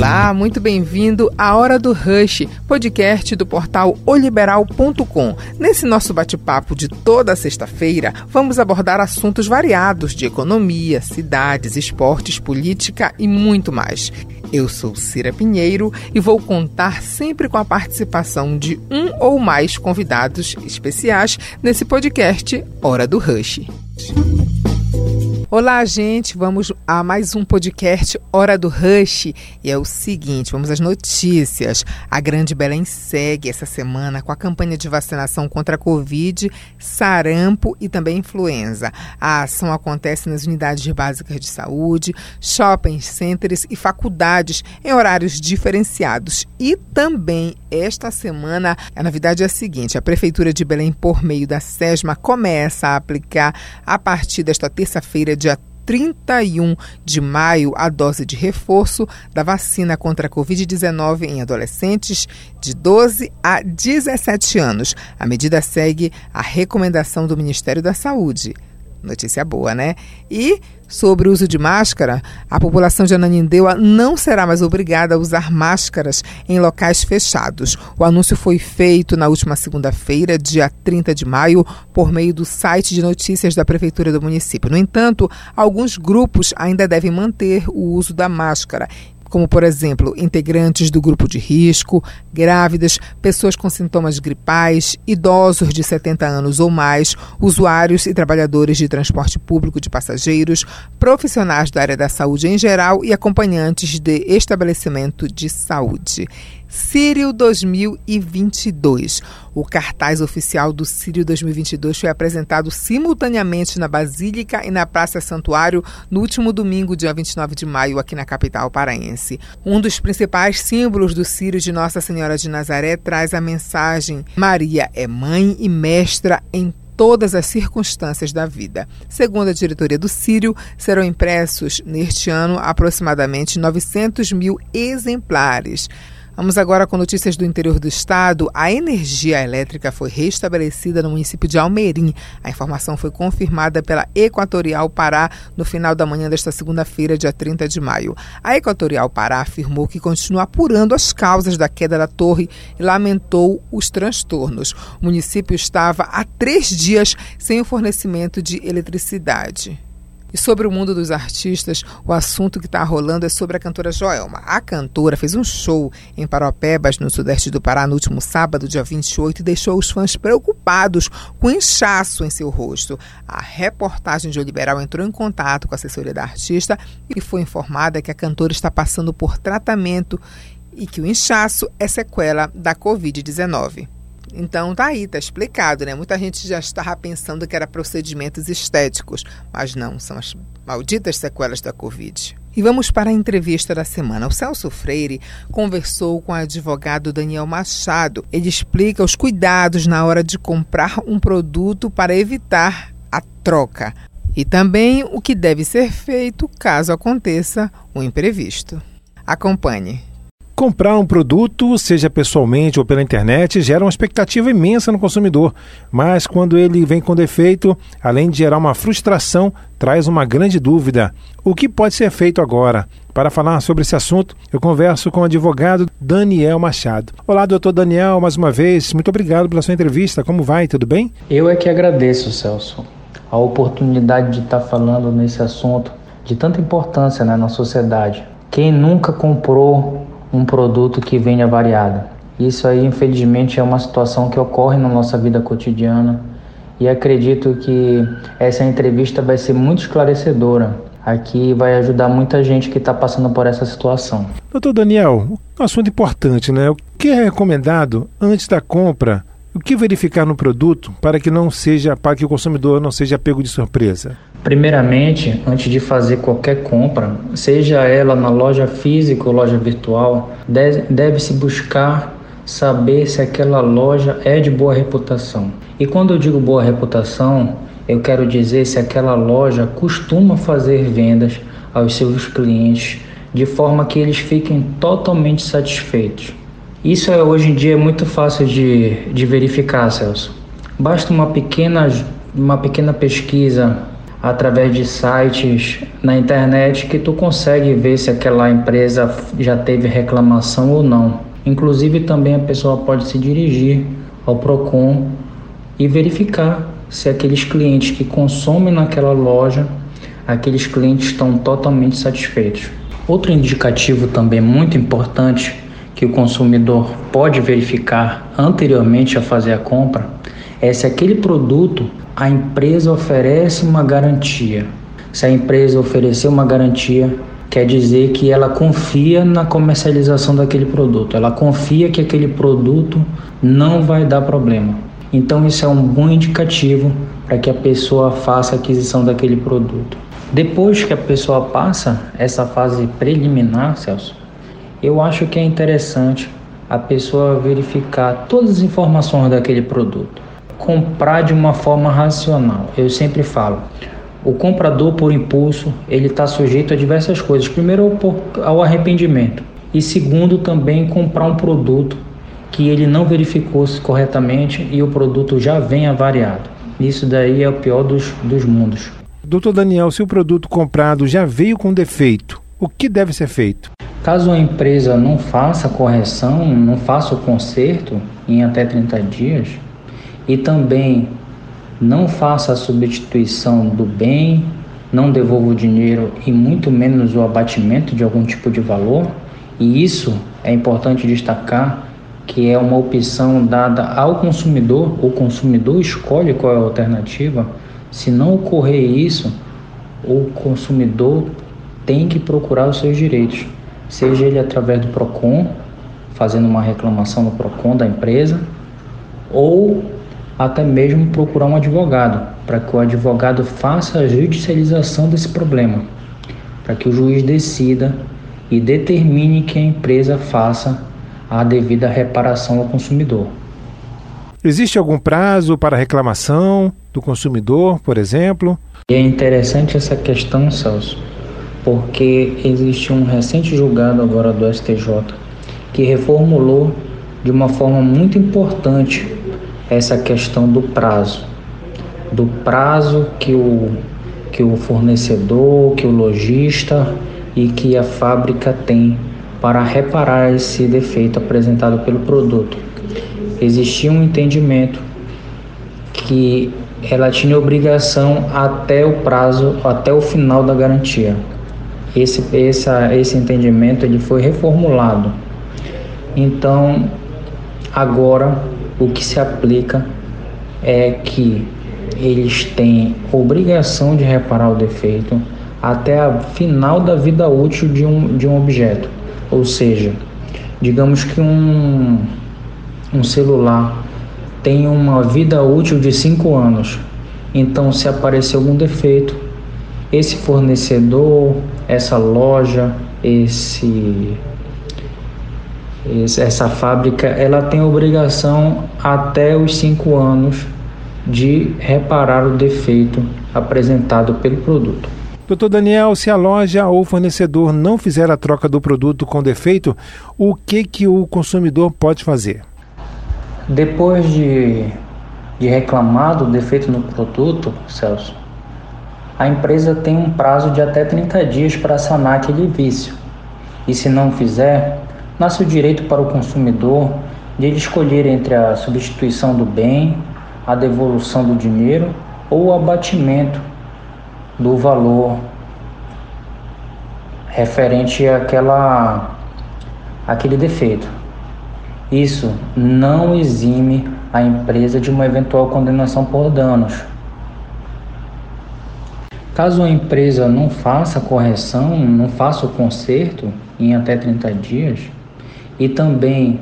Olá, muito bem-vindo à Hora do Rush, podcast do portal oliberal.com. Nesse nosso bate-papo de toda sexta-feira, vamos abordar assuntos variados de economia, cidades, esportes, política e muito mais. Eu sou Cira Pinheiro e vou contar sempre com a participação de um ou mais convidados especiais nesse podcast Hora do Rush. Olá, gente. Vamos a mais um podcast Hora do Rush. E é o seguinte, vamos às notícias. A Grande Belém segue essa semana com a campanha de vacinação contra a Covid, sarampo e também influenza. A ação acontece nas unidades básicas de saúde, shopping centers e faculdades em horários diferenciados. E também esta semana, a novidade é a seguinte: a Prefeitura de Belém, por meio da SESMA, começa a aplicar a partir desta terça-feira, dia 31 de maio a dose de reforço da vacina contra a Covid-19 em adolescentes de 12 a 17 anos. A medida segue a recomendação do Ministério da Saúde. Notícia boa, né? E sobre o uso de máscara, a população de Ananindeua não será mais obrigada a usar máscaras em locais fechados. O anúncio foi feito na última segunda-feira, dia 30 de maio, por meio do site de notícias da Prefeitura do município. No entanto, alguns grupos ainda devem manter o uso da máscara como, por exemplo, integrantes do grupo de risco, grávidas, pessoas com sintomas gripais, idosos de 70 anos ou mais, usuários e trabalhadores de transporte público de passageiros, profissionais da área da saúde em geral e acompanhantes de estabelecimento de saúde. Sírio 2022. O cartaz oficial do Sírio 2022 foi apresentado simultaneamente na Basílica e na Praça Santuário no último domingo, dia 29 de maio, aqui na capital paraense. Um dos principais símbolos do Sírio de Nossa Senhora de Nazaré traz a mensagem: Maria é mãe e mestra em todas as circunstâncias da vida. Segundo a diretoria do Sírio, serão impressos neste ano aproximadamente 900 mil exemplares. Vamos agora com notícias do interior do estado. A energia elétrica foi restabelecida no município de Almerim. A informação foi confirmada pela Equatorial Pará no final da manhã desta segunda-feira, dia 30 de maio. A Equatorial Pará afirmou que continua apurando as causas da queda da torre e lamentou os transtornos. O município estava há três dias sem o fornecimento de eletricidade. E sobre o mundo dos artistas, o assunto que está rolando é sobre a cantora Joelma. A cantora fez um show em Paropebas, no sudeste do Pará, no último sábado, dia 28, e deixou os fãs preocupados com inchaço em seu rosto. A reportagem de O Liberal entrou em contato com a assessoria da artista e foi informada que a cantora está passando por tratamento e que o inchaço é sequela da Covid-19. Então tá aí, tá explicado, né? Muita gente já estava pensando que era procedimentos estéticos, mas não, são as malditas sequelas da Covid. E vamos para a entrevista da semana. O Celso Freire conversou com o advogado Daniel Machado. Ele explica os cuidados na hora de comprar um produto para evitar a troca e também o que deve ser feito caso aconteça um imprevisto. Acompanhe. Comprar um produto, seja pessoalmente ou pela internet, gera uma expectativa imensa no consumidor, mas quando ele vem com defeito, além de gerar uma frustração, traz uma grande dúvida. O que pode ser feito agora? Para falar sobre esse assunto, eu converso com o advogado Daniel Machado. Olá, doutor Daniel, mais uma vez, muito obrigado pela sua entrevista. Como vai? Tudo bem? Eu é que agradeço, Celso, a oportunidade de estar falando nesse assunto de tanta importância né, na sociedade. Quem nunca comprou um produto que venha variado. Isso aí, infelizmente, é uma situação que ocorre na nossa vida cotidiana e acredito que essa entrevista vai ser muito esclarecedora aqui vai ajudar muita gente que está passando por essa situação. Doutor Daniel, um assunto importante, né? O que é recomendado antes da compra? O que verificar no produto para que não seja para que o consumidor não seja pego de surpresa? Primeiramente, antes de fazer qualquer compra, seja ela na loja física ou loja virtual, deve-se buscar saber se aquela loja é de boa reputação. E quando eu digo boa reputação, eu quero dizer se aquela loja costuma fazer vendas aos seus clientes de forma que eles fiquem totalmente satisfeitos. Isso é, hoje em dia é muito fácil de, de verificar, Celso. Basta uma pequena, uma pequena pesquisa através de sites na internet que tu consegue ver se aquela empresa já teve reclamação ou não. Inclusive também a pessoa pode se dirigir ao Procon e verificar se aqueles clientes que consomem naquela loja, aqueles clientes estão totalmente satisfeitos. Outro indicativo também muito importante que o consumidor pode verificar anteriormente a fazer a compra é se aquele produto a empresa oferece uma garantia. Se a empresa oferecer uma garantia, quer dizer que ela confia na comercialização daquele produto, ela confia que aquele produto não vai dar problema. Então, isso é um bom indicativo para que a pessoa faça a aquisição daquele produto. Depois que a pessoa passa essa fase preliminar, Celso, eu acho que é interessante a pessoa verificar todas as informações daquele produto. Comprar de uma forma racional. Eu sempre falo, o comprador por impulso, ele está sujeito a diversas coisas. Primeiro, ao arrependimento. E segundo, também comprar um produto que ele não verificou corretamente e o produto já vem avariado. Isso daí é o pior dos, dos mundos. Doutor Daniel, se o produto comprado já veio com defeito, o que deve ser feito? Caso a empresa não faça correção, não faça o conserto em até 30 dias e também não faça a substituição do bem, não devolva o dinheiro e muito menos o abatimento de algum tipo de valor. E isso é importante destacar que é uma opção dada ao consumidor, o consumidor escolhe qual é a alternativa. Se não ocorrer isso, o consumidor tem que procurar os seus direitos, seja ele através do Procon, fazendo uma reclamação no Procon da empresa, ou até mesmo procurar um advogado, para que o advogado faça a judicialização desse problema, para que o juiz decida e determine que a empresa faça a devida reparação ao consumidor. Existe algum prazo para reclamação do consumidor, por exemplo? E é interessante essa questão, Celso, porque existe um recente julgado agora do STJ que reformulou de uma forma muito importante essa questão do prazo, do prazo que o, que o fornecedor, que o lojista e que a fábrica tem para reparar esse defeito apresentado pelo produto. Existia um entendimento que ela tinha obrigação até o prazo, até o final da garantia. Esse, essa, esse entendimento ele foi reformulado. Então, agora o que se aplica é que eles têm obrigação de reparar o defeito até a final da vida útil de um, de um objeto. Ou seja, digamos que um, um celular tem uma vida útil de 5 anos. Então, se aparecer algum defeito, esse fornecedor, essa loja, esse essa fábrica ela tem obrigação até os cinco anos de reparar o defeito apresentado pelo produto. Doutor Daniel, se a loja ou fornecedor não fizer a troca do produto com defeito, o que, que o consumidor pode fazer? Depois de, de reclamar do defeito no produto, Celso, a empresa tem um prazo de até 30 dias para sanar aquele vício. E se não fizer, nasce o direito para o consumidor de ele escolher entre a substituição do bem, a devolução do dinheiro ou o abatimento do valor referente àquela, àquele defeito. Isso não exime a empresa de uma eventual condenação por danos. Caso a empresa não faça a correção, não faça o conserto em até 30 dias, e também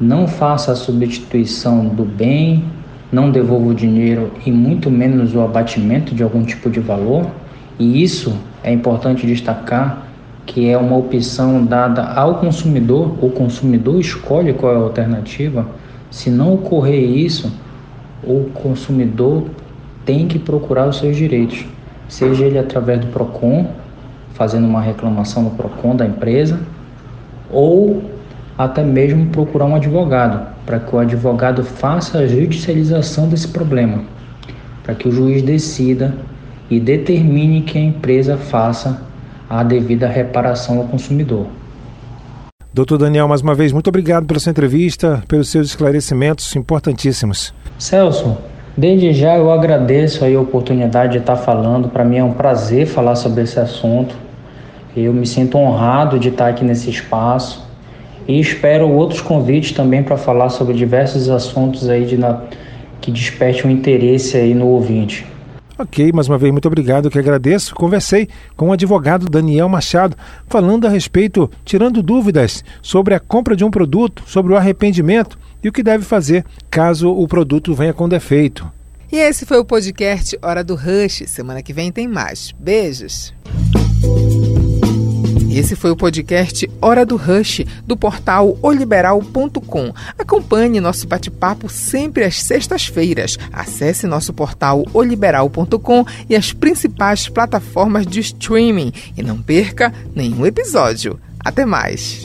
não faça a substituição do bem, não devolva o dinheiro e muito menos o abatimento de algum tipo de valor. E isso é importante destacar que é uma opção dada ao consumidor, o consumidor escolhe qual é a alternativa. Se não ocorrer isso, o consumidor tem que procurar os seus direitos, seja ele através do Procon, fazendo uma reclamação no Procon da empresa, ou até mesmo procurar um advogado, para que o advogado faça a judicialização desse problema, para que o juiz decida e determine que a empresa faça a devida reparação ao consumidor. Doutor Daniel, mais uma vez, muito obrigado pela sua entrevista, pelos seus esclarecimentos importantíssimos. Celso, desde já eu agradeço a oportunidade de estar falando. Para mim é um prazer falar sobre esse assunto. Eu me sinto honrado de estar aqui nesse espaço e espero outros convites também para falar sobre diversos assuntos aí de na, que despertem um interesse aí no ouvinte. Ok, mais uma vez, muito obrigado, que agradeço. Conversei com o advogado Daniel Machado, falando a respeito, tirando dúvidas sobre a compra de um produto, sobre o arrependimento e o que deve fazer caso o produto venha com defeito. E esse foi o podcast Hora do Rush. Semana que vem tem mais. Beijos. Esse foi o podcast Hora do Rush, do portal oliberal.com. Acompanhe nosso bate-papo sempre às sextas-feiras. Acesse nosso portal oliberal.com e as principais plataformas de streaming. E não perca nenhum episódio. Até mais!